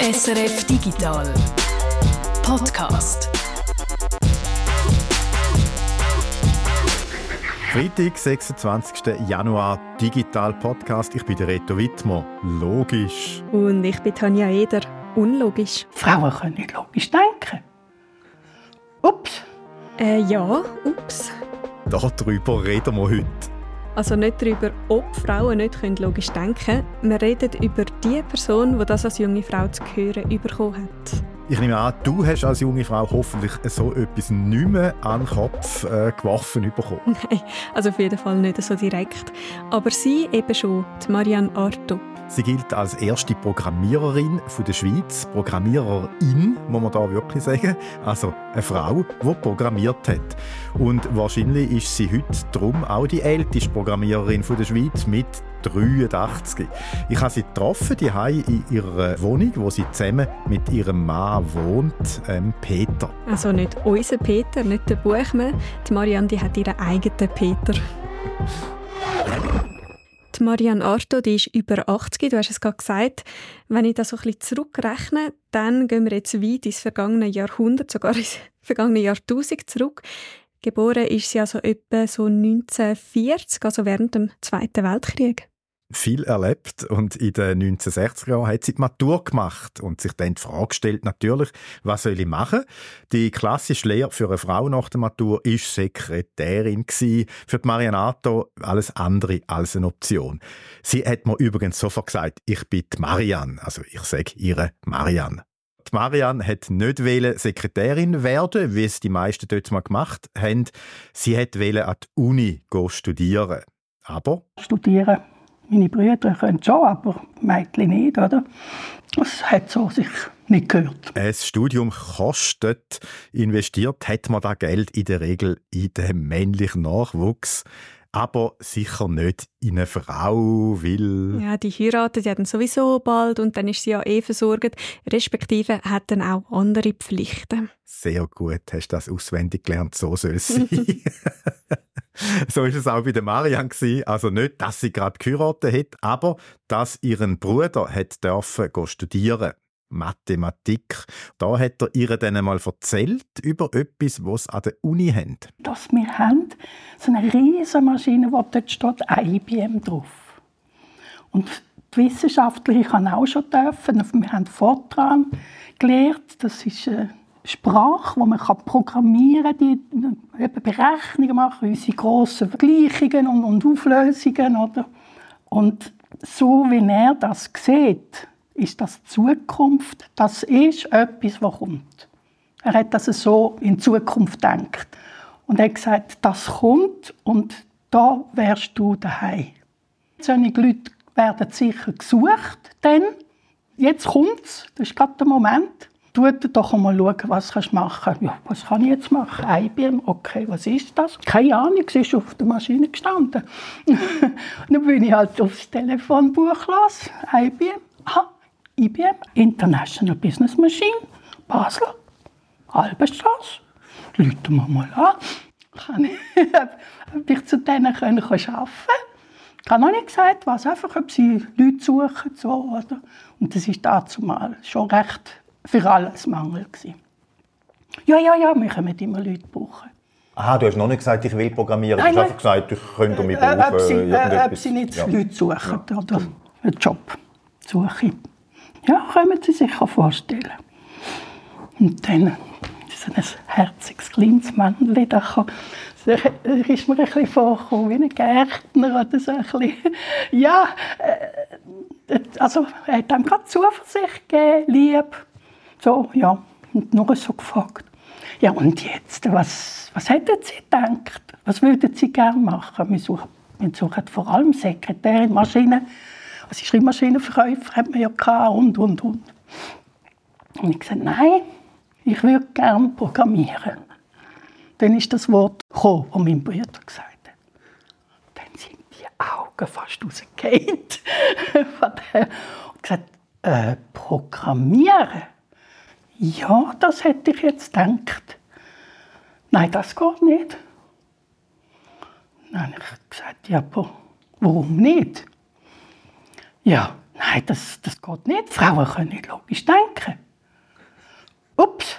SRF Digital Podcast. Freitag, 26. Januar, Digital Podcast. Ich bin der Reto Wittmer. Logisch. Und ich bin Tanja Eder. Unlogisch. Frauen können nicht logisch denken. Ups. Äh, ja, ups. Darüber reden wir heute. Also nicht darüber, ob Frauen nicht logisch denken können. Wir reden über die Person, die das als junge Frau zu hören bekommen hat. Ich nehme an, du hast als junge Frau hoffentlich so etwas nicht mehr an den Kopf äh, geworfen bekommen. Nein, also auf jeden Fall nicht so direkt. Aber sie eben schon, die Marianne Arto. Sie gilt als erste Programmiererin der Schweiz. Programmiererin, muss man da wirklich sagen. Also eine Frau, die programmiert hat. Und wahrscheinlich ist sie heute darum auch die älteste Programmiererin der Schweiz mit 83. Ich habe sie getroffen, die in ihrer Wohnung, wo sie zusammen mit ihrem Mann wohnt, ähm, Peter. Also nicht unser Peter, nicht der Buchmann. Die Marianne die hat ihren eigenen Peter. Marianne Arto die ist über 80, du hast es gerade gesagt. Wenn ich das so ein bisschen zurückrechne, dann gehen wir jetzt weit ins vergangene Jahrhundert, sogar ins vergangene Jahrtausend zurück. Geboren ist sie also etwa so 1940, also während dem Zweiten Weltkrieg viel erlebt und in den 1960er Jahren hat sie die Matur gemacht und sich dann die Frage gestellt, natürlich, was soll ich machen? Die klassische Lehre für eine Frau nach der Matur ist Sekretärin gewesen. Für die Marianato alles andere als eine Option. Sie hat mir übrigens sofort gesagt, ich bin die Marianne, also ich sage ihre Marianne. Marianne hat nicht Sekretärin werden, wie es die meisten dort mal gemacht haben. Sie hat an die Uni studieren. Aber studieren meine Brüder können schon, aber Mädchen nicht, oder? Das hat so sich nicht gehört. Ein Studium kostet. Investiert hat man das Geld in der Regel in den männlichen Nachwuchs aber sicher nicht in eine Frau, weil... Ja, die heiratet ja dann sowieso bald und dann ist sie ja eh versorgt, respektive hat dann auch andere Pflichten. Sehr gut, hast du das auswendig gelernt, so soll es sein. so ist es auch bei der Marianne gewesen. Also nicht, dass sie gerade geheiratet hat, aber dass ihren Bruder hat dürfen studieren Mathematik. Da hat er ihr dann einmal erzählt über etwas, was sie an der Uni haben. Dass wir haben so eine riesige Maschine, wo dort steht IBM drauf. Und die Wissenschaftler haben auch schon dürfen. Wir haben Fortran gelernt. Das ist eine Sprache, wo man programmieren kann, die Berechnungen machen, unsere grossen Vergleichungen und, und Auflösungen. Oder? Und so wie er das sieht, ist das Zukunft. Das ist etwas, was kommt. Er hat das so in Zukunft gedacht. Und er hat gesagt, das kommt und da wärst du daheim. Solche Leute werden sicher gesucht, denn jetzt kommt es, das ist gerade der Moment. Du doch einmal schauen, was du machen kannst. Ja, was kann ich jetzt machen? IBM, okay, was ist das? Keine Ahnung, sie ist auf der Maschine gestanden. dann bin ich halt aufs Telefonbuch los, IBM. Aha, IBM, International Business Machine, Basel, Albenstrasse. Leute wir mal an. Kann ich, ob ich zu denen können arbeiten kann. Ich habe noch nicht gesagt, was, einfach, ob sie Leute suchen. So, oder? Und das war dazu mal schon recht für alles Mangel. Gewesen. Ja, ja, ja, wir können immer Leute brauchen. Aha, du hast noch nicht gesagt, ich will programmieren. Nein, du hast einfach gesagt, ich könnte mich brauchen. Äh, ob, sie, äh, ob sie nicht ja. Leute suchen ja. oder einen Job suchen. Ja, können Sie sich vorstellen. Und dann so ein herziges kleines Männchen, da kam, ist mir ein bisschen vorgekommen wie ein Gärtner oder so ein bisschen. Ja, äh, also er hat ihm gerade Zuversicht gegeben, lieb. So, ja, und noch so gefragt. Ja, und jetzt, was, was hätten Sie gedacht? Was würden Sie gerne machen? Wir suchen, wir suchen vor allem Sekretärin, Maschinen, also Schreibmaschinenverkäufer hat man ja gehabt und, und, und. Und ich gesagt, nein, ich würde gerne programmieren. Dann ist das Wort gekommen, das mein Bruder gesagt hat. Dann sind die Augen fast rausgefallen. und gesagt, äh, programmieren? Ja, das hätte ich jetzt gedacht. Nein, das geht nicht. Dann habe ich gesagt, ja, aber warum nicht? Ja, Nein, das, das geht nicht. Frauen können nicht logisch denken. Ups.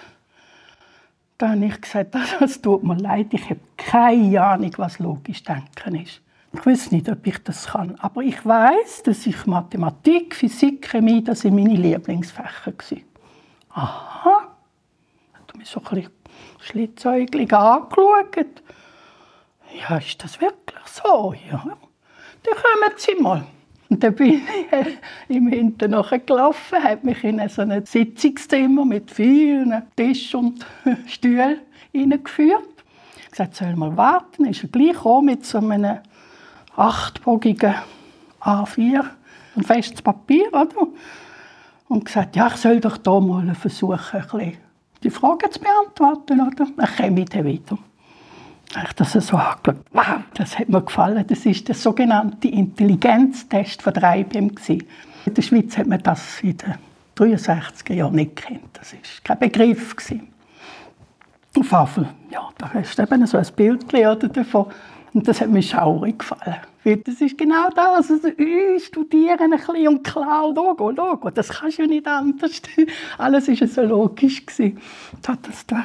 Dann habe ich gesagt, es tut mir leid, ich habe keine Ahnung, was logisch denken ist. Ich weiß nicht, ob ich das kann, aber ich weiß, dass ich Mathematik, Physik, Chemie, das sind meine Lieblingsfächer waren. Aha. Hat mich so ein bisschen schlitzäuglich angeschaut. Ja, ist das wirklich so? Ja. Dann kommen Sie mal. Und dann bin ich im Hinten gelaufen, hat mich in so ein Sitzungszimmer mit vielen Tisch und Stühlen hineingeführt. Ich gesagt, soll mal warten. Ist er gleich mit so einem achtbogigen A4, ein festes Papier, oder? Und gesagt, ja, ich soll doch da mal versuchen, ein bisschen die Fragen zu beantworten, oder? Dann komme ich dann wieder ich das so angeschaut. Wow, das hat mir gefallen. Das ist der sogenannte Intelligenztest von der IBM. In der Schweiz hat man das in den 63er Jahren nicht kennt. Das war kein Begriff. Auf Affel, ja, da hast du eben so ein Bild davon. Und das hat mir schaurig gefallen. Das ist genau das. Also, äh, studieren ein bisschen und klar, Logo, Logo. Das kannst du ja nicht anders. Alles war so logisch. Das hat das da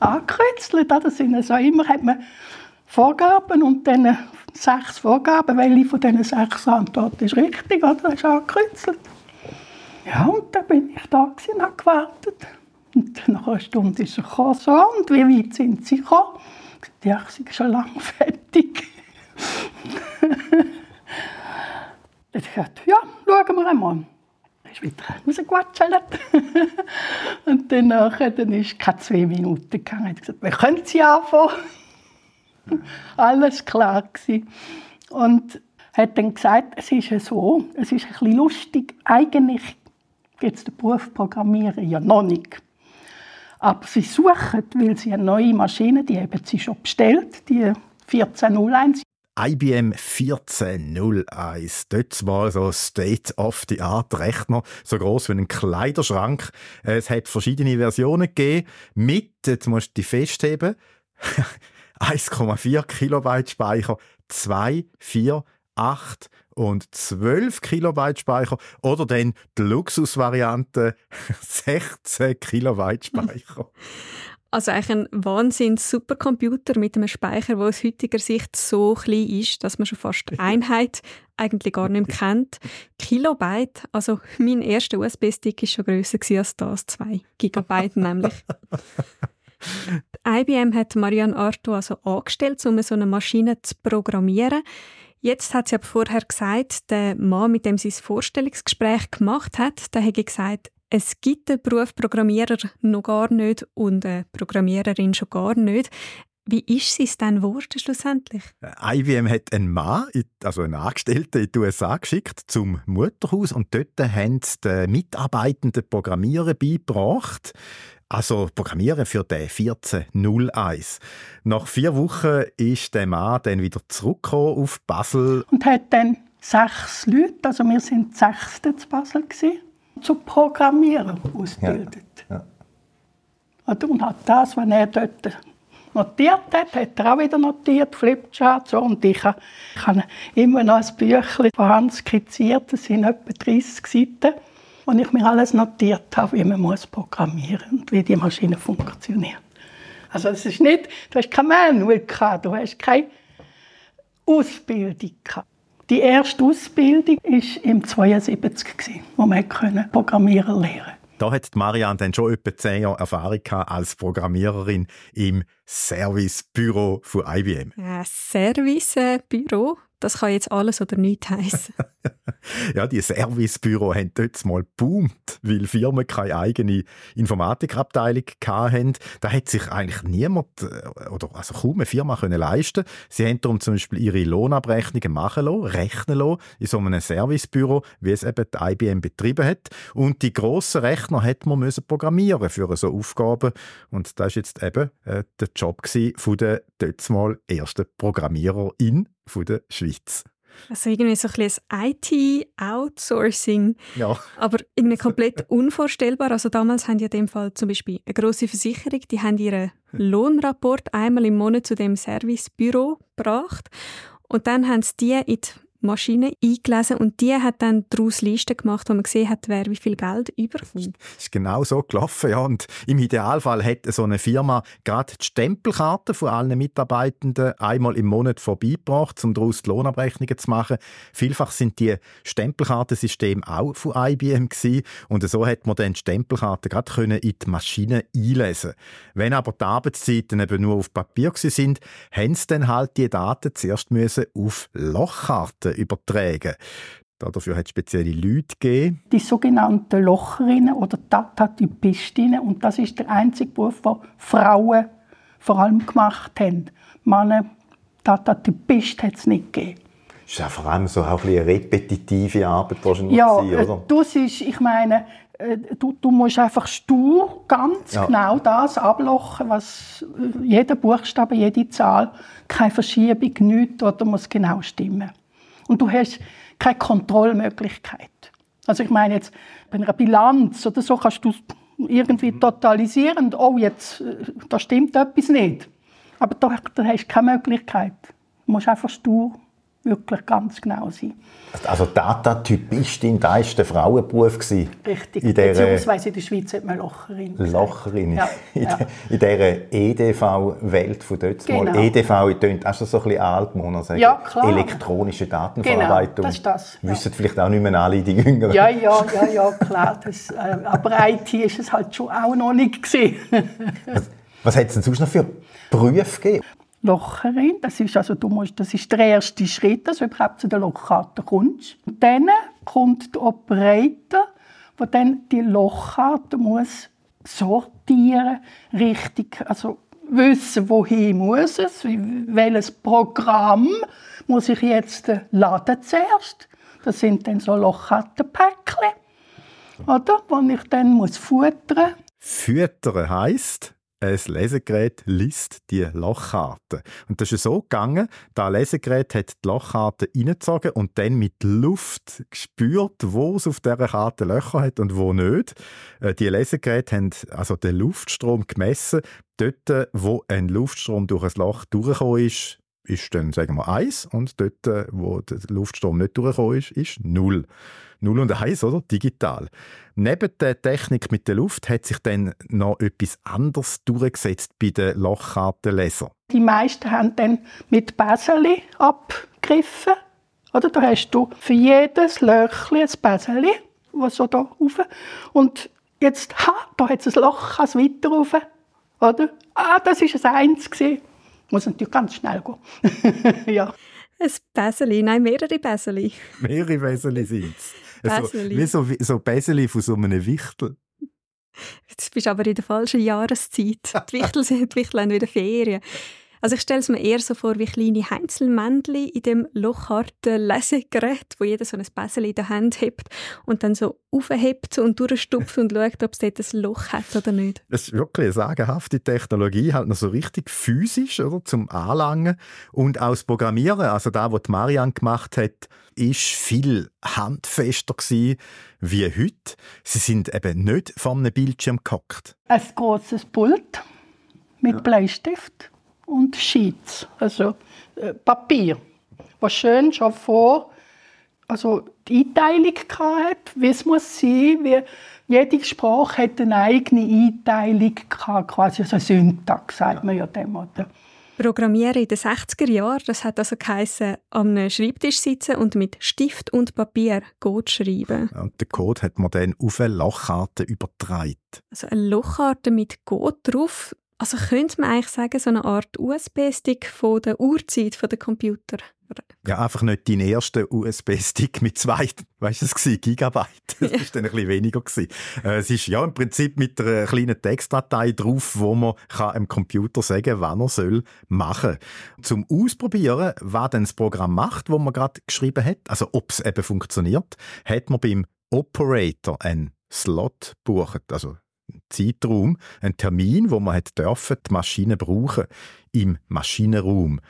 angekritzelt. Das sind also immer hat man Vorgaben und dann sechs Vorgaben. Welche von diesen sechs Antworten ist richtig? Oder? Das ist angekritzelt. Ja, und dann bin ich da und habe gewartet. Und nach einer Stunde ist er gekommen, so, und wie weit sind sie gekommen? Ja, ich sind schon lange fertig. ich dachte, ja, schauen wir einmal ist wieder rausgewatschelt. und danach, dann ist keine zwei Minuten gegangen. Ich gesagt, wir können sie anfangen. Alles klar gewesen. Und hat dann gesagt, es ist so, es ist ein bisschen lustig. Eigentlich gibt es den Beruf Programmieren ja noch nicht. Aber sie suchen, weil sie eine neue Maschine, die haben sie schon bestellt, die 1401. IBM 1401. Dort war so State-of-the-Art-Rechner, so groß wie ein Kleiderschrank. Es hat verschiedene Versionen gegeben. Mit, jetzt musst du die festheben, 1,4 Kilobyte Speicher, 2, 4, 8 und 12 Kilobyte Speicher oder dann die Luxusvariante 16 Kilobyte Speicher. Also eigentlich ein Wahnsinns-Supercomputer mit einem Speicher, der aus heutiger Sicht so klein ist, dass man schon fast die Einheit eigentlich gar nicht mehr kennt. Kilobyte, also mein erster USB-Stick war schon grösser als das, 2 Gigabyte nämlich. Die IBM hat Marianne Arto also angestellt, um so eine Maschine zu programmieren. Jetzt hat sie aber vorher gesagt, der Mann, mit dem sie das Vorstellungsgespräch gemacht hat, der hat gesagt, es gibt den Beruf Programmierer noch gar nicht und eine Programmiererin schon gar nicht. Wie ist sie es dann geworden schlussendlich? IBM hat einen Mann, also einen Angestellten in die USA geschickt zum Mutterhaus und dort haben sie den Mitarbeitenden Programmieren beigebracht. Also Programmieren für den 1401. Nach vier Wochen ist der Mann dann wieder zurückgekommen auf Basel. Und hat dann sechs Leute, also wir sind sechste zu Basel gewesen zu Programmieren ausgebildet. Ja. Ja. Und hat das, was er dort notiert hat, hat er auch wieder notiert, Flipchart, so. Und ich, habe, ich habe immer noch ein Büchlein von Hand skizziert, das sind etwa 30 Seiten, wo ich mir alles notiert habe, wie man muss programmieren und wie die Maschine funktioniert. Also es ist nicht, du hast kein Manual gehabt, du hast keine Ausbildung gehabt. Die erste Ausbildung war im 72, wo man Programmieren lernen konnte. Da hat Marianne dann schon etwa zehn Jahre Erfahrung als Programmiererin im Servicebüro von IBM. Ein Servicebüro? Das kann jetzt alles oder nichts heißen. ja, die Servicebüro haben dort mal boomt, weil Firmen keine eigene Informatikabteilung hatten. Da hat sich eigentlich niemand äh, oder also kaum eine Firma können leisten. Sie haben darum zum Beispiel ihre Lohnabrechnungen machen lassen, rechnen lassen in so einem Servicebüro, wie es eben die IBM betrieben hat. Und die grossen Rechner hat man müssen programmieren für so Aufgaben. Und das ist jetzt eben äh, der Job von der dort mal ersten Programmiererin der Schweiz. Also irgendwie so ein bisschen IT-Outsourcing. Ja. Aber irgendwie komplett unvorstellbar. Also damals haben ja in dem Fall zum Beispiel eine grosse Versicherung, die haben ihren Lohnrapport einmal im Monat zu dem Servicebüro gebracht. Und dann haben sie die in die Maschine eingelesen und die hat dann daraus Listen gemacht, wo man gesehen hat, wer wie viel Geld überkommt. Das ist genau so gelaufen, ja. Und im Idealfall hätte so eine Firma gerade die Stempelkarte von allen Mitarbeitenden einmal im Monat vorbeigebracht, um daraus die Lohnabrechnungen zu machen. Vielfach sind die Stempelkartensysteme auch von IBM gewesen. und so hat man dann die Stempelkarte gerade können in die Maschine einlesen. Wenn aber die Arbeitszeiten eben nur auf Papier sind, haben sie dann halt die Daten zuerst müssen auf Lochkarten Daten übertragen. Dafür hat es spezielle Leute gegeben. Die sogenannten Locherinnen oder Datatypistinnen. Und das ist der einzige Beruf, den Frauen vor allem gemacht haben. Männer, Datatypist hat es nicht gegeben. Das ist ja vor allem so auch eine repetitive Arbeit wahrscheinlich ja, gewesen, oder? Du siehst, ich meine, äh, du, du musst einfach stur ganz ja. genau das ablochen, was äh, jeder Buchstabe, jede Zahl, keine Verschiebung, nichts, oder muss genau stimmen und du hast keine Kontrollmöglichkeit. Also ich meine jetzt bei einer Bilanz oder so kannst du irgendwie mhm. totalisieren oh jetzt äh, da stimmt etwas nicht. Aber da, da hast du keine Möglichkeit. Du musst einfach stur wirklich ganz genau sein. Also Datatypistin, das war der Frauenberuf. Richtig, in der, beziehungsweise in der Schweiz hat man Locherin Locherin. Ja, in, ja. dieser EDV-Welt von dort genau. EDV tönt auch schon so ein bisschen alt, muss sagen. Ja, klar. Elektronische Datenverarbeitung. Genau, das ist das. Ja. Wissen vielleicht auch nicht mehr alle, die Jüngeren. Ja, ja, ja, ja, klar. Das, äh, aber IT ist es halt schon auch noch nicht gesehen. was, was hat es denn sonst noch für Berufe gegeben? Locherin. Das ist, also, du musst, das ist der erste Schritt, dass du überhaupt zu der Lochkarte kommst. Und dann kommt der Operator, der dann die Lochkarte muss sortieren, richtig, also wissen, wohin muss es, welches Programm muss ich jetzt laden zuerst. Das sind dann so Lochkartenpäckchen, oder, die ich dann muss futtern. Füttern heisst? Ein Lesegerät liest die Lochkarte. Und das ist so gegangen, das Lesegerät hat die Lochkarte reingezogen und dann mit Luft gespürt, wo es auf dieser Karte Löcher hat und wo nicht. Äh, die Lesegeräte haben also den Luftstrom gemessen. Dort, wo ein Luftstrom durch ein Loch durchgekommen ist, ist dann, sagen wir, 1 und dort, wo der Luftstrom nicht durchgekommen ist, ist 0. 0 und 1, oder? Digital. Neben der Technik mit der Luft hat sich dann noch etwas anderes durchgesetzt bei den Lochkartenlesern. Die meisten haben dann mit Bäseli abgegriffen. Oder? Da hast du für jedes Löchchen ein Bäseli, was so da rauf. Und jetzt, ha, da hat es ein Loch, kann es weiter rauf. Oder? Ah, das war ein Eins. Muss natürlich ganz schnell gehen. ja. Ein Bäseli, nein, mehrere Bäseli. Mehrere Bäseli sind es. Also, wie so, wie so Bäseli von so einem Wichtel. Jetzt bist du aber in der falschen Jahreszeit. Die Wichtel, sind, die Wichtel haben wieder Ferien. Also ich stelle es mir eher so vor wie kleine Heinzelmännchen in dem lochharten Lesegerät, wo jeder so ein Bäsel in der Hand hebt und dann so aufhebt und durchstupft und schaut, ob es dort ein Loch hat oder nicht. Das ist wirklich eine sagenhafte Technologie, halt noch so richtig physisch oder, zum Anlangen und auch das Programmieren, also da, was Marianne gemacht hat, ist viel handfester gewesen wie heute. Sie sind eben nicht vor einem Bildschirm gehockt. Ein großes Pult mit ja. Bleistift und Sheets, also äh, Papier, was schön schon vor also die Einteilung hat, wie es muss sein, wie jede Sprache hat eine eigene Einteilung gehabt, quasi so eine Syntax, sagt man ja dem. Oder? Programmieren in den 60er Jahren, das hat also geheißen, am Schreibtisch sitzen und mit Stift und Papier Code schreiben. Und den Code hat man dann auf eine Lochkarte übertragen. Also eine Lochkarte mit Code drauf, also könnte man eigentlich sagen, so eine Art USB-Stick von der Urzeit von der Computer. Ja, einfach nicht dein erster USB-Stick mit zwei, weißt du, es war Gigabyte. Das war dann ein bisschen weniger. Äh, es ist ja im Prinzip mit einer kleinen Textdatei drauf, wo man kann dem Computer sagen kann, was er soll machen. Zum Ausprobieren, was dann das Programm macht, wo man gerade geschrieben hat, also ob es eben funktioniert, hat man beim Operator einen Slot bucht, also Zeitraum, ein Termin, wo man hat dürfen, die Maschine brauchen im Maschinenraum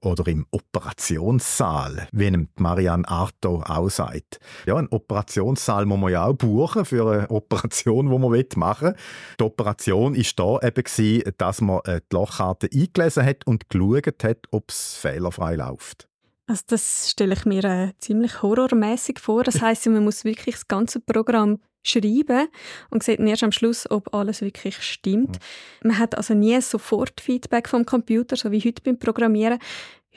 oder im Operationssaal, wie ihm Marianne Arto auch sagt. Ja, ein Operationssaal muss man ja auch buchen für eine Operation, die man machen will. Die Operation war da eben, dass man äh, die Lochkarte eingelesen hat und geschaut hat, ob es fehlerfrei läuft. Also das stelle ich mir äh, ziemlich horrormäßig vor. Das heißt, man muss wirklich das ganze Programm schreiben und sieht erst am Schluss, ob alles wirklich stimmt. Mhm. Man hat also nie sofort Feedback vom Computer, so wie heute beim Programmieren.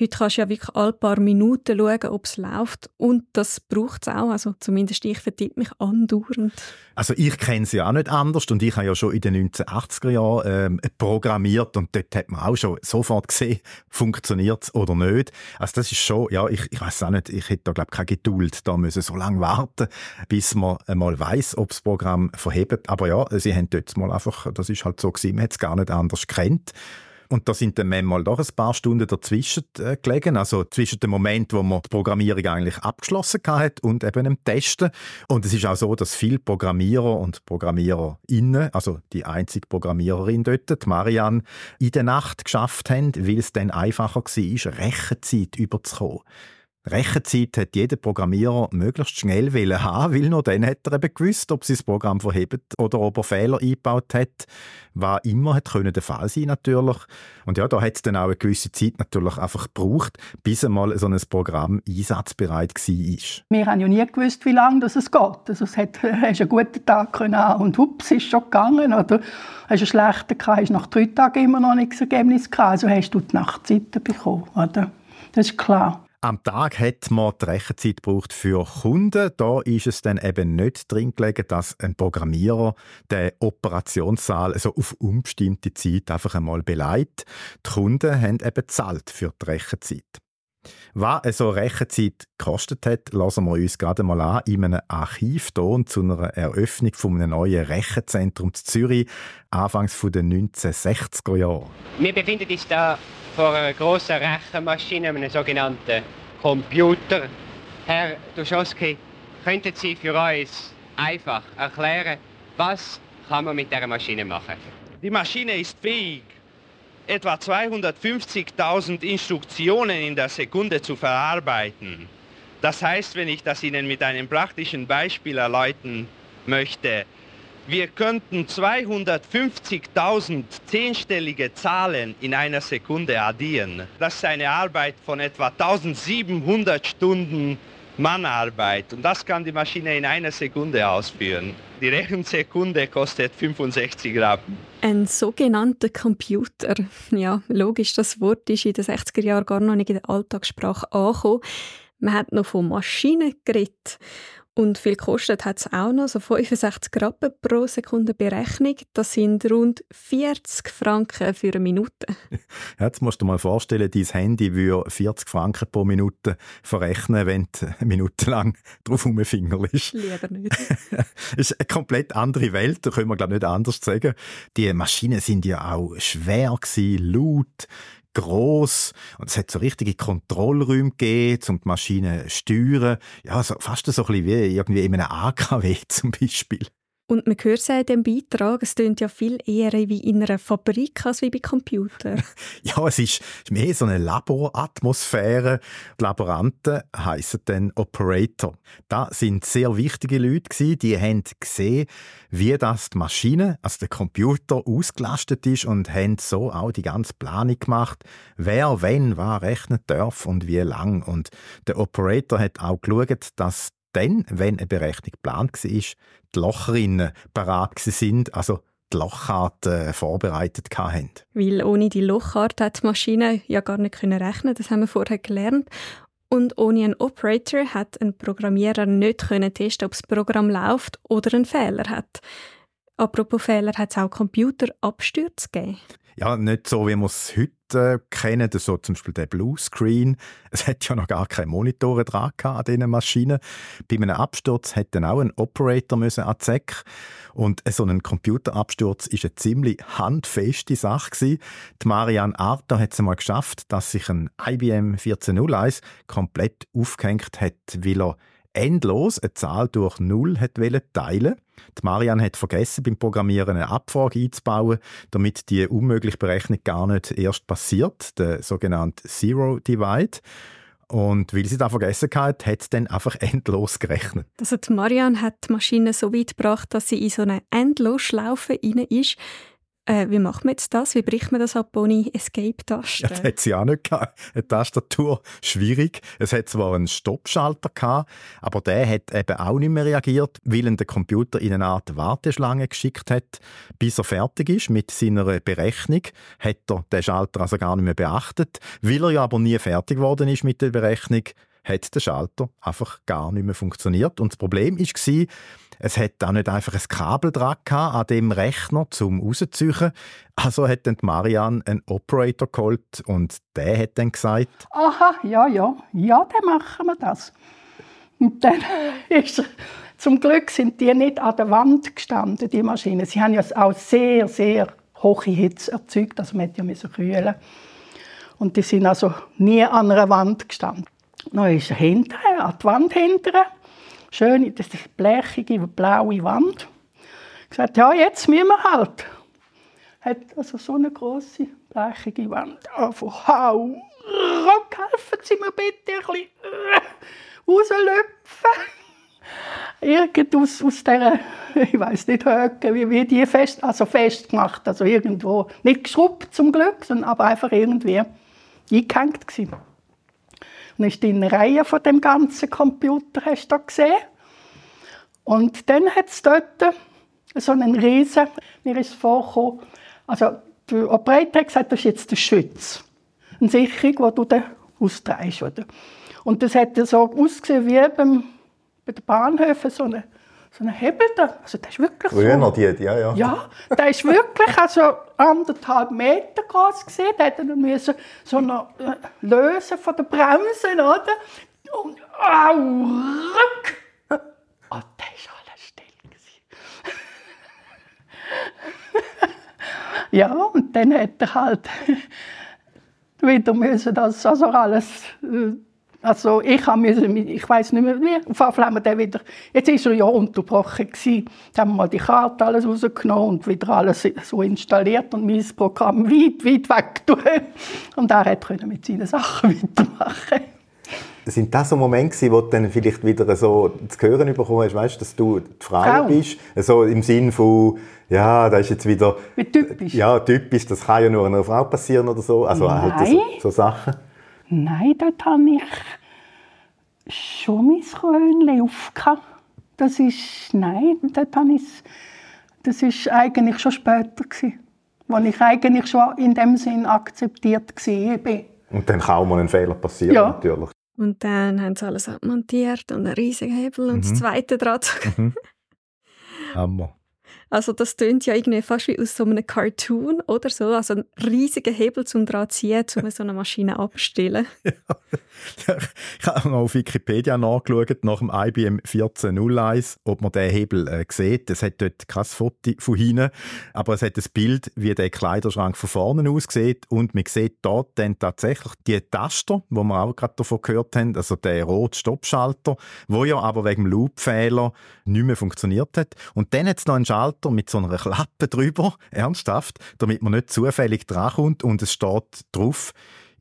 Heute kannst du ja wirklich alle paar Minuten schauen, ob es läuft. Und das braucht es auch. Also zumindest ich vertippe mich andauernd. Also ich kenne es ja auch nicht anders. Und ich habe ja schon in den 1980er Jahren ähm, programmiert. Und dort hat man auch schon sofort gesehen, funktioniert es oder nicht. Also das ist schon, ja, ich, ich weiß auch nicht, ich hätte da glaube keine Geduld. Da müssen so lange warten, bis man einmal weiß, ob das Programm verhebt. Aber ja, sie haben dort mal einfach, das ist halt so gewesen, man hat es gar nicht anders gekannt. Und da sind dann manchmal doch ein paar Stunden dazwischen äh, gelegen, also zwischen dem Moment, wo man die Programmierung eigentlich abgeschlossen hat und eben dem Testen. Und es ist auch so, dass viele Programmierer und ProgrammiererInnen, also die einzige Programmiererin dort, die Marianne, in der Nacht geschafft haben, weil es dann einfacher war, Rechenzeit überzukommen. Rechenzeit hat jeder Programmierer möglichst schnell haben, weil nur dann hat er eben gewusst, ob das Programm verhebt oder ob er Fehler eingebaut hat, was immer hat können der Fall sein natürlich. Und ja, da hat es dann auch eine gewisse Zeit natürlich einfach gebraucht, bis einmal so ein Programm einsatzbereit war. Wir haben ja nie gewusst, wie lange das es geht. Also es hat, hast einen guten Tag können und hups, ist schon gegangen. Oder hast einen schlechten gehabt, hast nach drei Tagen immer noch nichts Ergebnis gehabt. Also hast du die Nachtzeiten bekommen, oder? Das ist klar. Am Tag hat man die Rechenzeit gebraucht für Kunden. Da ist es dann eben nicht drin gelegen, dass ein Programmierer den Operationssaal so auf unbestimmte Zeit einfach einmal beleidigt. Die Kunden haben eben bezahlt für die Rechenzeit. Was so Rechenzeit gekostet hat, lassen wir uns gerade mal an in einem Archiv hier zu einer Eröffnung von einem neuen Rechenzentrum in Zürich, anfangs der 1960er Jahre. Wir befinden uns hier vor einer grossen Rechenmaschine, einem sogenannten Computer. Herr Duschowski, könnten Sie für uns einfach erklären, was kann man mit dieser Maschine machen? Die Maschine ist fähig, etwa 250.000 Instruktionen in der Sekunde zu verarbeiten. Das heißt, wenn ich das Ihnen mit einem praktischen Beispiel erläutern möchte, wir könnten 250.000 zehnstellige Zahlen in einer Sekunde addieren. Das ist eine Arbeit von etwa 1700 Stunden Mannarbeit und das kann die Maschine in einer Sekunde ausführen. Die Rechensekunde kostet 65 Rappen. Ein sogenannter Computer. Ja, logisch, das Wort ist in den 60er Jahren gar noch nicht in der Alltagssprache angekommen. Man hat noch von Maschinen geredet. Und viel kostet hat es auch noch, so 65 Rappen pro Sekunde Berechnung. Das sind rund 40 Franken für eine Minute. jetzt musst du dir mal vorstellen, dein Handy würde 40 Franken pro Minute verrechnen, wenn du eine Minute lang drauf rumfingerst. Lieber nicht. das ist eine komplett andere Welt, da können wir glaube nicht anders sagen. Die Maschinen sind ja auch schwer gewesen, laut, groß und es hat so richtige Kontrollräume gegeben, um die Maschine zu steuern. Ja, so, fast so ein bisschen wie irgendwie in einem AKW zum Beispiel. Und man hört es ja in diesem Beitrag, es klingt ja viel eher wie in einer Fabrik als wie bei Computern. ja, es ist mehr so eine Laboratmosphäre. Die Laboranten heissen dann Operator. Da sind sehr wichtige Leute die haben gesehen, wie das die Maschine, also der Computer, ausgelastet ist und haben so auch die ganze Planung gemacht, wer, wenn, was rechnen darf und wie lang. Und der Operator hat auch geschaut, dass dann, wenn eine Berechnung geplant war, die Lochrinnen parat sind, also die Lochkarte äh, vorbereitet hatten. Weil ohne die Lochkarte hat die Maschine ja gar nicht rechnen das haben wir vorher gelernt. Und ohne einen Operator hat ein Programmierer nicht können testen, ob das Programm läuft oder einen Fehler hat. Apropos Fehler, hat es auch Computerabstürze gegeben? Ja, nicht so, wie wir es heute äh, kennen, so zum Beispiel der Bluescreen. Es hat ja noch gar keine Monitore dran an diesen Maschinen. Bei einem Absturz hätte dann auch ein Operator müssen an die Und so ein Computerabsturz ist eine ziemlich handfeste Sache. Die Marianne Arta hat es einmal geschafft, dass sich ein IBM 1401 komplett aufgehängt hat, weil er endlos eine Zahl durch Null hat teilen die Marianne hat vergessen, beim Programmieren eine Abfrage einzubauen, damit die unmögliche Berechnung gar nicht erst passiert, der sogenannte Zero Divide. Und weil sie das vergessen hat, hat es dann einfach endlos gerechnet. Also die Marianne hat die Maschine so weit gebracht, dass sie in so eine Endlosschlaufe rein ist. Äh, wie macht man jetzt das? Wie bricht man das ab ohne Escape-Taste? Ja, das hat sie auch nicht gehabt. Eine Tastatur, schwierig. Es hat zwar einen Stoppschalter gehabt, aber der hat eben auch nicht mehr reagiert, weil ihn der Computer in eine Art Warteschlange geschickt hat, bis er fertig ist mit seiner Berechnung. Hat er den Schalter also gar nicht mehr beachtet. Weil er ja aber nie fertig geworden ist mit der Berechnung, hat der Schalter einfach gar nicht mehr funktioniert. Und das Problem war, es hat auch nicht einfach ein Kabel dran an dem Rechner zum rauszuziehen. Also hat dann Marianne einen Operator geholt und der hat dann gesagt: Aha, ja, ja, ja, dann machen wir das. Und dann ist zum Glück sind die nicht an der Wand gestanden, die Maschinen. Sie haben ja auch sehr, sehr hohe Hitze erzeugt, also man ja müssen kühlen. Und die sind also nie an einer Wand gestanden. Dann ist er hinterher, an die Wand hinterher schöne, das ist blechige, blaue Wand. Ich gesagt, ja, jetzt müssen wir halt. Hat also so eine große blechige Wand. Einfach, hau, helfen Sie mir bitte ein bisschen äh, rauslöpfen. Irgend aus, aus dieser, ich weiß nicht, Höcke, wie, wie die fest, also festgemacht, also irgendwo, nicht geschrubbt zum Glück, sondern aber einfach irgendwie eingehängt gewesen. Und ist die Reihe von dem ganzen Computer, hast du gesehen? Und dann hat es dort so einen Riesen, mir ist vorgekommen, also der Operator hat gesagt, das ist jetzt der Schütz. Eine Sicherung, die du dann austreibst. Oder? Und das hat so ausgesehen wie beim, bei den Bahnhöfen, so eine, so eine Hebel da. Also das ist wirklich Früher so. die, ja, ja. Ja, der ist wirklich also anderthalb Meter groß gesehen. Da hätte er müssen so noch äh, lösen von den Bremsen, oder? Und au, rück! Oh, der ist alles still. ja, und dann hat er halt wieder müssen das also alles. Äh, also ich müssen, ich weiß nicht mehr, wie, auf Fall haben wir den wieder, jetzt ist er ja unterbrochen gewesen. Dann haben wir mal die Karte alles rausgenommen und wieder alles so installiert und mein Programm weit, weit weg tun. Und er konnte mit seinen Sachen weitermachen sind das so Momente wo du dann vielleicht wieder so zu hören bekommen hast, weißt, dass du die Frau, bist? So im Sinn von, ja, das ist jetzt wieder... Wie typisch. Ja, typisch, das kann ja nur einer Frau passieren oder so. Also Nein. halt so, so Sachen. Nein, dort habe ich schon mein Krönchen aufgehabt. Das ist, nein, dort habe ich, das ist eigentlich schon später gewesen, wo ich eigentlich schon in dem Sinn akzeptiert war. Und dann kann auch mal ein Fehler passieren, ja. natürlich. Und dann haben sie alles abmontiert und einen riesigen Hebel und mhm. das zweite Draht. Mhm. Hammer. Also das tönt ja irgendwie fast wie aus so einem Cartoon oder so. Also ein riesiger Hebel zum dran ziehen, um so eine Maschine abzustellen. Ja. Ich habe mal auf Wikipedia nachgeschaut, nach dem IBM 1401, ob man den Hebel äh, sieht. Es hat dort kein Foto von hinten, aber es hat ein Bild, wie der Kleiderschrank von vorne aussieht. Und man sieht dort dann tatsächlich die Taster, wo wir auch gerade davon gehört haben, also der rote Stoppschalter, wo ja aber wegen dem Loopfehler nicht mehr funktioniert hat. Und dann hat es noch einen Schalter, Schalter mit so einer Klappe drüber, ernsthaft, damit man nicht zufällig drankommt und es steht drauf,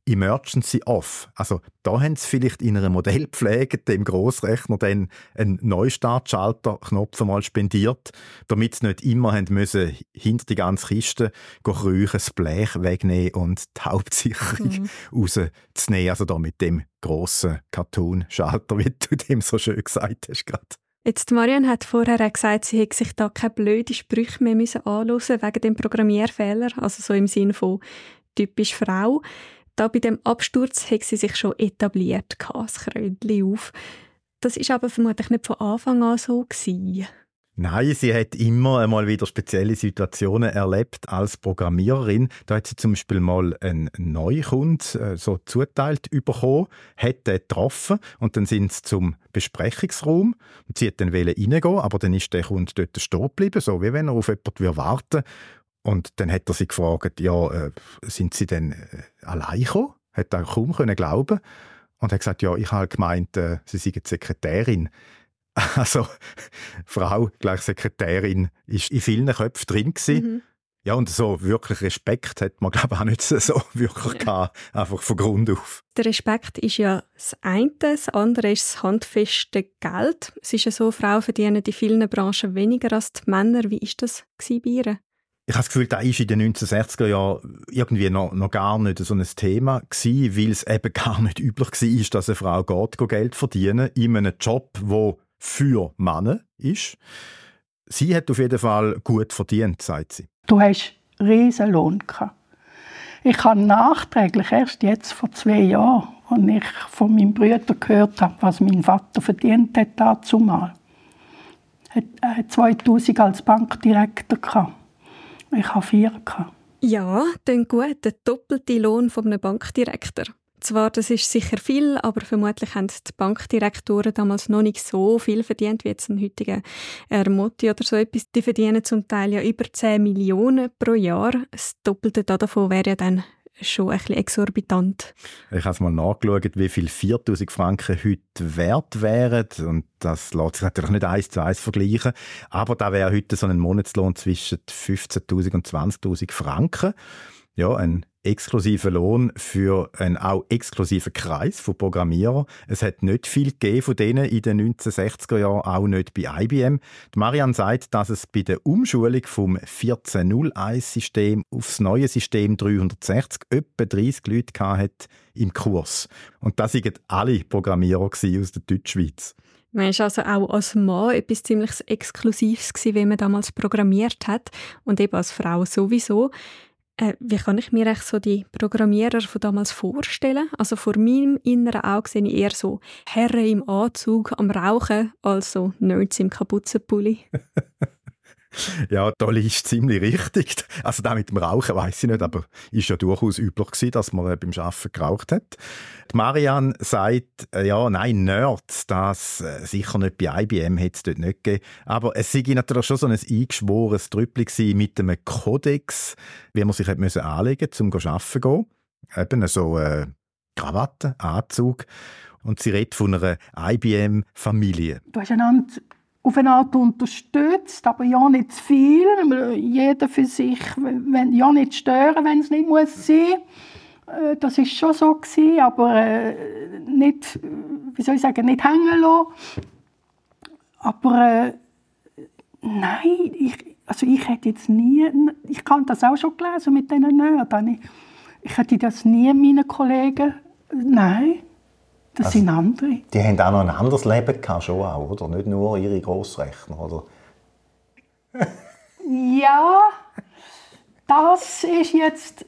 Emergency Off. Also da haben sie vielleicht in einer Modellpflege dem Grossrechner dann einen Neustartschalter-Knopf einmal spendiert, damit sie nicht immer haben müssen, hinter die ganze Kiste kriechen, das Blech wegnehmen und die Hauptsicherung mhm. rauszunehmen. Also da mit dem grossen Cartoon-Schalter, wie du dem so schön gesagt hast gerade. Jetzt Marian hat vorher gesagt, sie hätte sich da keine blöden Sprüche mehr müssen anhören wegen dem Programmierfehler, also so im Sinne von typisch Frau. Da bei dem Absturz hat sie sich schon etabliert, das Krönchen auf. Das ist aber vermutlich nicht von Anfang an so gewesen. Nein, sie hat immer einmal wieder spezielle Situationen erlebt als Programmiererin. Da hat sie zum Beispiel mal einen Neukund äh, so zuteilt bekommen, hat den getroffen und dann sind sie zum Besprechungsraum sie hat dann reingehen, aber dann ist der Kunde dort stehen geblieben, so wie wenn er auf jemanden warten Und dann hat er sie gefragt, ja, äh, sind Sie denn äh, allein gekommen? Hat er kaum können glauben und hat gesagt, ja, ich habe gemeint, äh, Sie seien Sekretärin. Also, Frau gleich Sekretärin ist in vielen Köpfen drin Mhm. Ja, und so wirklich Respekt hat man, glaube ich, auch nicht so wirklich ja. gehabt, einfach von Grund auf. Der Respekt ist ja das eine, das andere ist das handfeste Geld. Es ist ja so, Frauen verdienen in vielen Branchen weniger als die Männer. Wie ist das bei ihr? Ich habe das Gefühl, da war in den 1960er Jahren irgendwie noch, noch gar nicht so ein Thema gewesen, weil es eben gar nicht üblich war, dass eine Frau geht, Geld verdienen in einem Job, der für Männer ist. Sie hat auf jeden Fall gut verdient, sagt sie. Du hast riesen Lohn gehabt. Ich habe nachträglich erst jetzt vor zwei Jahren, als ich von meinem Bruder gehört habe, was mein Vater verdient hat dazu mal. Er hat 2000 als Bankdirektor gehabt. Ich habe vier gehabt. Ja, dann gut, der doppelte Lohn von einem Bankdirektor. Zwar, das ist sicher viel, aber vermutlich haben die Bankdirektoren damals noch nicht so viel verdient wie jetzt ein heutiger Ermotti oder so etwas. Die verdienen zum Teil ja über 10 Millionen pro Jahr. Das Doppelte davon wäre ja dann schon ein bisschen exorbitant. Ich habe mal nachgeschaut, wie viel 4000 Franken heute wert wären. Und das lässt sich natürlich nicht eins zu eins vergleichen. Aber da wäre heute so ein Monatslohn zwischen 15.000 und 20.000 Franken. Ja, ein exklusiven Lohn für einen auch exklusiven Kreis von Programmierern. Es hat nicht viel gegeben von denen in den 1960er Jahren, auch nicht bei IBM. Die Marianne sagt, dass es bei der Umschulung vom 1401-System aufs neue System 360 etwa 30 Leute hat im Kurs. Und das waren alle Programmierer aus der Deutschschweiz. Man war also auch als Mann etwas ziemlich Exklusives, wie man damals programmiert hat. Und eben als Frau sowieso. Äh, wie kann ich mir so die Programmierer von damals vorstellen? Also vor meinem inneren Auge sehe ich eher so Herren im Anzug am Rauchen, als so Nerds im Kapuzenpulli. Ja, Dolly ist ziemlich richtig. Also da mit dem Rauchen weiß ich nicht, aber ist ja durchaus üblich gewesen, dass man beim Arbeiten geraucht hat. Die Marianne sagt, äh, ja, nein, Nerds, das äh, sicher nicht bei IBM hätte es dort nicht gegeben. Aber es sei natürlich schon so ein eingeschworenes Trüppel mit einem Kodex, wie man sich müssen anlegen musste, um arbeiten zu gehen. Eben so äh, Krawatte, Anzug. Und sie redet von einer IBM-Familie. Du auf eine Art unterstützt, aber ja nicht zu viel. Jeder für sich, wenn, ja nicht stören, wenn es nicht muss sein. Äh, das ist schon so gewesen, aber äh, nicht, wie soll ich sagen, nicht hängen lassen. Aber äh, nein, ich, also ich hätte jetzt nie, ich kann das auch schon gelesen mit diesen Nörden. Ich, ich hätte das nie meinen Kollegen, nein. Das also, sind andere. Die haben auch noch ein anderes Leben gehabt, schon auch, oder? Nicht nur ihre Grossrechner, oder? ja, das ist jetzt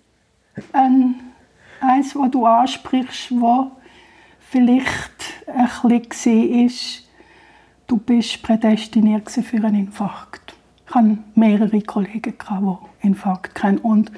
ein, eins, was du ansprichst, wo vielleicht ein bisschen war, du bist prädestiniert für einen Infarkt. Ich hatte mehrere Kollegen, die Infarkt hatten und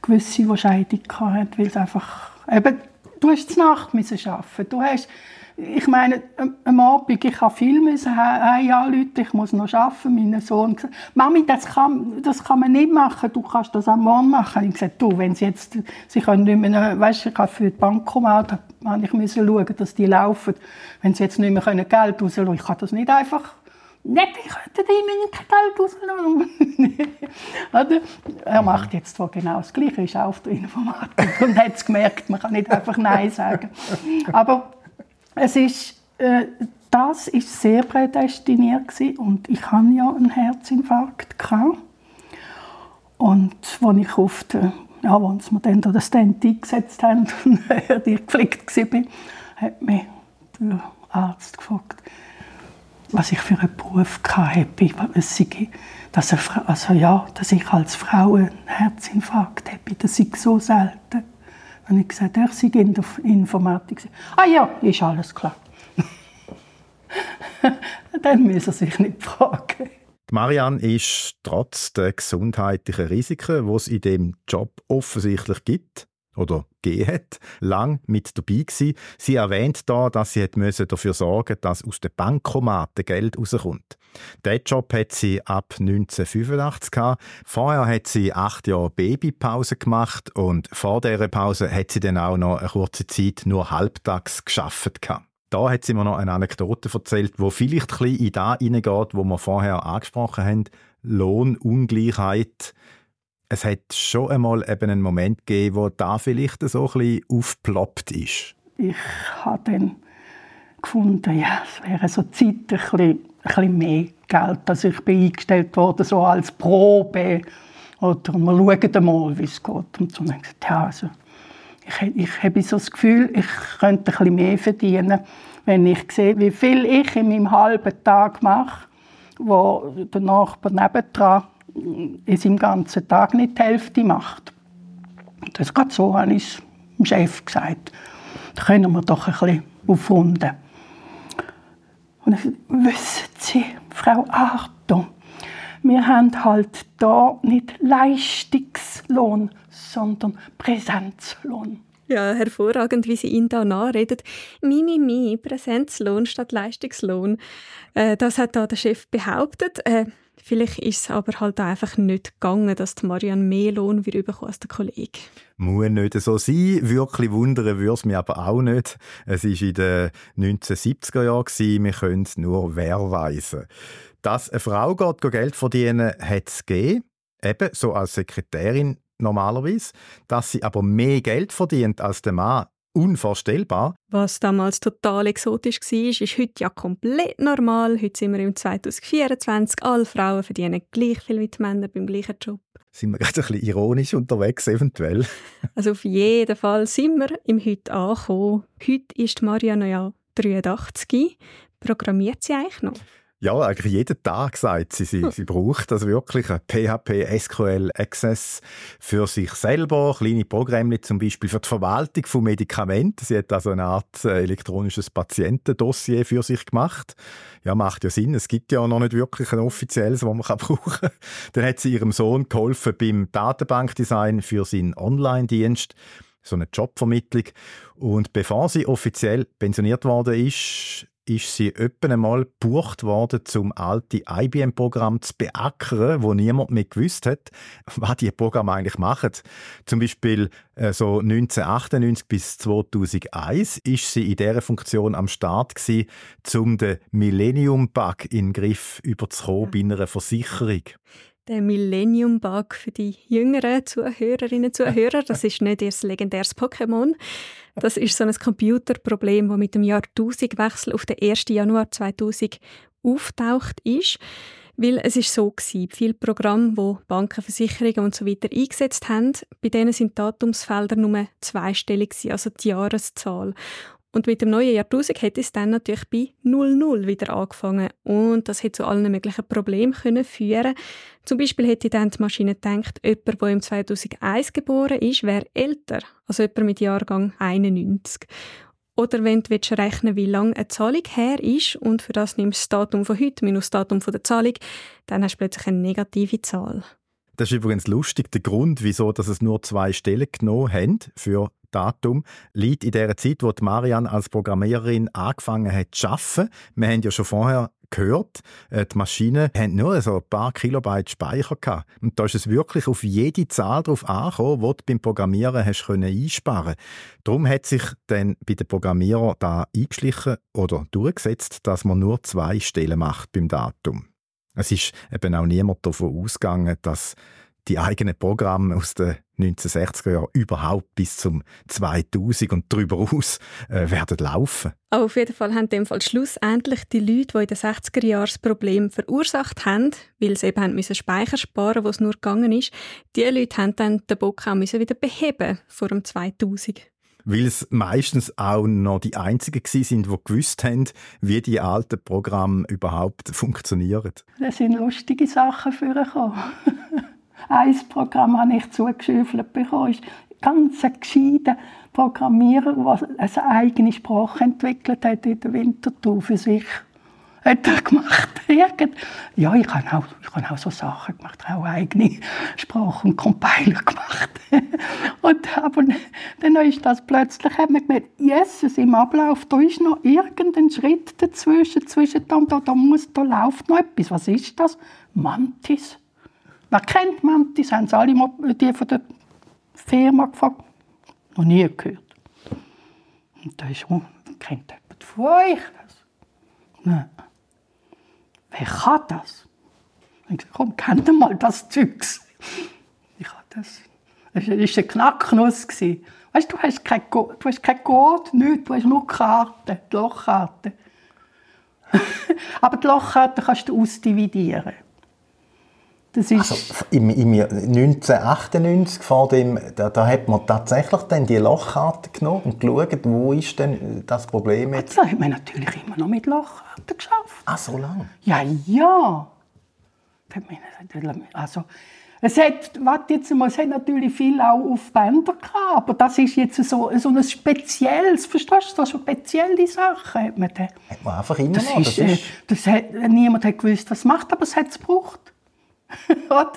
gewisse, die Scheidung hatten, weil es einfach eben Du hast Nacht arbeiten. Du hast, ich meine, am Abend, ich habe viel müssen anrufen, ich muss noch arbeiten. Mein Sohn gesagt, Mami, das kann, das kann man nicht machen, du kannst das am Morgen machen. Ich gesagt, du, wenn sie jetzt, sie können nicht mehr, weißt, ich habe für die Bankomat, habe ich müssen schauen, dass die laufen. Wenn sie jetzt nicht mehr Geld rauslassen können, ich kann das nicht einfach könnte ihm kein Geld rausnehmen. er macht jetzt zwar genau das Gleiche, ist auch auf der Informatik und hat es gemerkt, man kann nicht einfach Nein sagen. Aber es ist, äh, das war sehr prädestiniert gewesen. und ich hatte ja einen Herzinfarkt. Gehabt. Und als ich auf den, ja, als wir dann den Stand eingesetzt haben und ich gepflegt war, hat mich der Arzt gefragt, was ich für einen Beruf hatte, was ich, dass, er, also ja, dass ich als Frau einen Herzinfarkt habe, das ist so selten. Und ich gesagt, ich sei in der Informatik. Ah ja, ist alles klar. Dann müssen Sie sich nicht fragen. Marianne ist trotz der gesundheitlichen Risiken, die es in dem Job offensichtlich gibt, oder gegeben hat, lang mit dabei gewesen. Sie erwähnt da, dass sie müssen dafür sorgen dass aus den Bankomaten Geld rauskommt. Diesen Job hat sie ab 1985 gehabt. Vorher hat sie acht Jahre Babypause gemacht und vor dieser Pause hat sie dann auch noch eine kurze Zeit nur halbtags geschafft gehabt. Da hat sie mir noch eine Anekdote erzählt, wo vielleicht ein bisschen in das hineingeht, wo wir vorher angesprochen haben. Lohnungleichheit es hat schon einmal eben einen Moment gegeben, wo da vielleicht so ein bisschen aufgeploppt ist. Ich habe dann gefunden, ja, es wäre so Zeit ein bisschen, ein bisschen mehr Geld. Also ich bin eingestellt worden so als Probe. Oder wir schauen mal, wie es geht. Und so dann gesagt, ja, also, ich, ich habe so das Gefühl, ich könnte ein bisschen mehr verdienen, wenn ich sehe, wie viel ich in meinem halben Tag mache, wo der Nachbar nebendran in seinem ganzen Tag nicht die Hälfte macht. Das geht so, habe ich es dem Chef gesagt. Da können wir doch ein bisschen aufrunden. Und ich sagte, wissen Sie, Frau Arton, wir haben halt da nicht Leistungslohn, sondern Präsenzlohn. Ja, hervorragend, wie Sie ihn da nachredet. Mi, mi, mi, Präsenzlohn statt Leistungslohn. Äh, das hat da der Chef behauptet. Vielleicht ist es aber halt einfach nicht gegangen, dass Marianne mehr Lohn wie als der Kollege. Muss nicht so sein. Wirklich wundern würde es mich aber auch nicht. Es war in den 1970er Jahren. Wir können es nur wehrweisen. Dass eine Frau geht, Geld verdienen, hat es gegeben. Eben so als Sekretärin normalerweise. Dass sie aber mehr Geld verdient als der Mann, unvorstellbar. Was damals total exotisch war, ist heute ja komplett normal. Heute sind wir im 2024. Alle Frauen verdienen gleich viel wie die Männer beim gleichen Job. Sind wir gerade ein bisschen ironisch unterwegs, eventuell? Also auf jeden Fall sind wir im Heute angekommen. Heute ist Mariana ja 83. Programmiert sie eigentlich noch? Ja, eigentlich jeden Tag sagt sie, sie, hm. sie braucht das wirklich, ein PHP, SQL, Access für sich selber, kleine Programme zum Beispiel für die Verwaltung von Medikamenten. Sie hat also eine Art äh, elektronisches Patientendossier für sich gemacht. Ja, macht ja Sinn. Es gibt ja noch nicht wirklich ein offizielles, das man brauchen kann. Dann hat sie ihrem Sohn geholfen beim Datenbankdesign für seinen Online-Dienst so eine Jobvermittlung. Und bevor sie offiziell pensioniert worden ist, ist sie öppen einmal gebucht worden, zum alte IBM-Programm zu beackern, wo niemand mehr gewusst hat, was die Programme eigentlich machen. Zum Beispiel äh, so 1998 bis 2001 ist sie in dieser Funktion am Start gewesen, um den Millennium-Bug in den Griff überzukommen bei einer Versicherung der Millennium Bug für die jüngeren Zuhörerinnen und Zuhörer. Das ist nicht ihr legendäres Pokémon. Das ist so ein Computerproblem, das mit dem Jahrtausendwechsel auf den 1. Januar 2000 auftaucht ist. Weil es ist so gewesen, viele Programme, wo Banken, Versicherungen und so weiter eingesetzt haben, bei denen sind die Datumsfelder nur zweistellig also die Jahreszahl. Und mit dem neuen Jahrtausend hätte es dann natürlich bei 00 wieder angefangen. Und das hätte zu allen möglichen Problemen können führen Zum Beispiel hätte dann die Maschine gedacht, jemand, der im 2001 geboren ist, wäre älter als jemand mit Jahrgang 91. Oder wenn du rechnen wie lange eine Zahlung her ist und für das nimmst du das Datum von heute minus das Datum der Zahlung, dann hast du plötzlich eine negative Zahl. Das ist übrigens lustig. Der Grund, wieso dass es nur zwei Stellen genommen haben für Datum, liegt in der Zeit, wo Marianne als Programmiererin angefangen hat zu arbeiten. Wir haben ja schon vorher gehört, äh, die Maschinen haben nur so ein paar Kilobyte Speicher gehabt. Und da ist es wirklich auf jede Zahl drauf angekommen, die du beim Programmieren hast können einsparen Darum hat sich dann bei den Programmierern da eingeschlichen oder durchgesetzt, dass man nur zwei Stellen macht beim Datum. Es ist eben auch niemand davon ausgegangen, dass die eigenen Programme aus den 1960er Jahren überhaupt bis zum 2000 und darüber aus äh, werden laufen. Aber auf jeden Fall haben in dem Fall schlussendlich die Leute, die in den 60er Jahren das Problem verursacht haben, weil sie eben haben müssen Speicher sparen, wo es nur gegangen ist, die Leute haben dann den Bock auch müssen wieder beheben vor dem 2000 weil es meistens auch noch die einzigen sind, die gewusst haben, wie die alten Programme überhaupt funktionieren. Das sind lustige Sachen vorgekommen. Ein Programm habe ich zugeschüffelt bekommen, ist ganz gescheiter Programmierer, der eine eigene Sprache entwickelt hat in der Winterthur für sich. Hat er gemacht. Ja, ich habe auch, ich habe auch so Sachen gemacht, auch eigene Sprache und Compiler gemacht. und aber dann ist das plötzlich, hat man gemerkt, Jesus, im Ablauf, da ist noch irgendein Schritt dazwischen, zwischen da, da, da, muss, da läuft noch etwas. Was ist das? Mantis. Wer kennt Mantis? Haben sie alle mal die von der Firma gefragt? Noch nie gehört. Und da ist, oh, kennt jemand von euch das? Nein. Wer kann das? Ich gesagt, komm, kennt mal das Zeugs. Ich habe das. Das war eine Knacknuss. Weißt du, hast kein Code, du hast kein Code, nichts, du hast nur Karten, die Lochkarten. Aber die Lochkarten kannst du ausdividieren. Das ist Also im, im Jahr 1998 vor dem, da, da hat man tatsächlich dann die Lochkarte genommen und geschaut, wo ist denn das Problem jetzt? das hat man natürlich immer noch mit Lochkarten geschafft. Ah, so lang. Ja, ja. Da Also, es hat, warte jetzt mal, es hat natürlich viel auch auf Bänder gehabt, aber das ist jetzt so, so ein spezielles, verstehst du, so spezielle Sachen hat man da. Hat man einfach immer Das noch. ist, äh, das hat, niemand hat gewusst, was es macht, aber es hat es gebraucht.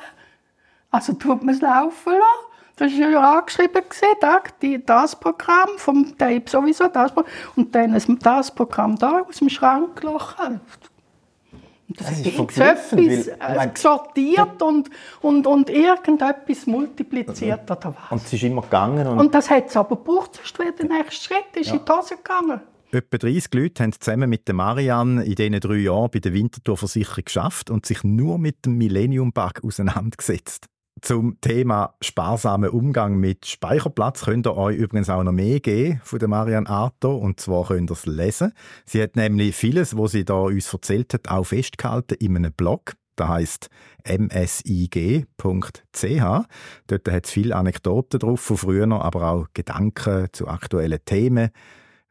Also tut man es laufen lassen. Das war ja angeschrieben, gewesen, das Programm vom Tape sowieso, das Programm, und dann das, das Programm da aus dem Schrank. Und das, Das ist etwas weil, äh, meine- sortiert und, und, und irgendetwas multipliziert oder was. Und es ist immer gegangen. Und, Und das hat es aber gebraucht, sonst wäre der nächste Schritt ist in die Hose gegangen. Etwa 30 Leute haben zusammen mit der Marianne in diesen drei Jahren bei der Winterthur-Versicherung geschafft und sich nur mit dem Millennium-Bug auseinandergesetzt. Zum Thema sparsamen Umgang mit Speicherplatz könnt ihr euch übrigens auch noch mehr geben von der Marianne Arto und zwar könnt ihr es lesen. Sie hat nämlich vieles, was sie da uns erzählt hat, auch festgehalten in einem Blog. Da heißt msig.ch. Dort hat es viele Anekdoten drauf von früher, aber auch Gedanken zu aktuellen Themen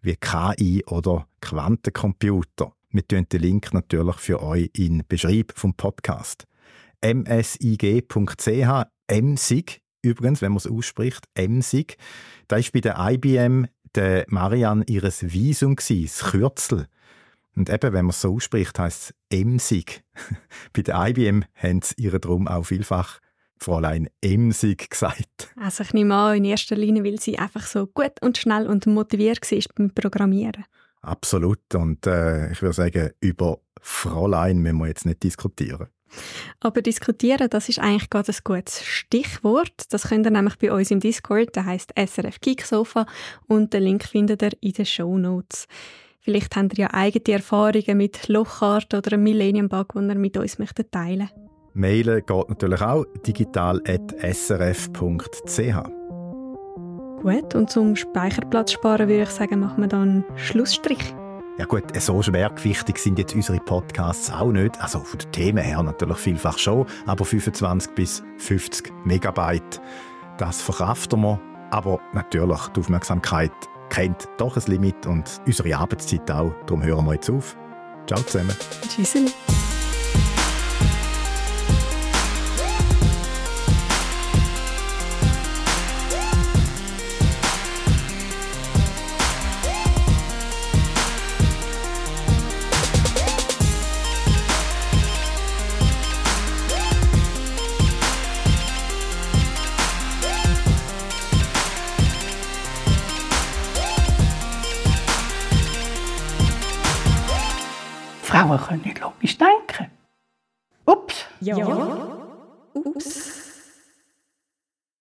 wie KI oder Quantencomputer. Wir tun den Link natürlich für euch in den Beschreib vom Podcast. msig.ch, MSIG, übrigens, wenn man es ausspricht, MSIG, da ist bei der IBM der Marianne ihres Visum gsi, das Kürzel. Und eben, wenn man es so ausspricht, heißt es MSIG. bei der IBM haben sie ihr drum auch vielfach Fräulein Emsig gesagt. Also ich nehme an, in erster Linie, weil sie einfach so gut und schnell und motiviert war beim Programmieren. Absolut. Und äh, ich würde sagen, über Fräulein müssen wir jetzt nicht diskutieren. Aber diskutieren, das ist eigentlich gerade ein gutes Stichwort. Das könnt ihr nämlich bei uns im Discord, der heißt SRF Geeksofa und den Link findet ihr in den Show Notes. Vielleicht habt ihr ja eigene Erfahrungen mit Lochart oder einem Millennium Bug, die ihr mit uns möchtet teilen Mailen geht natürlich auch digital.srf.ch. Gut, und zum Speicherplatz sparen würde ich sagen, machen wir dann Schlussstrich. Ja gut, so schwergewichtig sind jetzt unsere Podcasts auch nicht. Also von den Themen her natürlich vielfach schon, aber 25 bis 50 Megabyte, das verkraften wir. Aber natürlich, die Aufmerksamkeit kennt doch ein Limit und unsere Arbeitszeit auch. Darum hören wir jetzt auf. Ciao zusammen. Tschüss. Frauen können nicht logisch denken. Ups. Ja. Ups.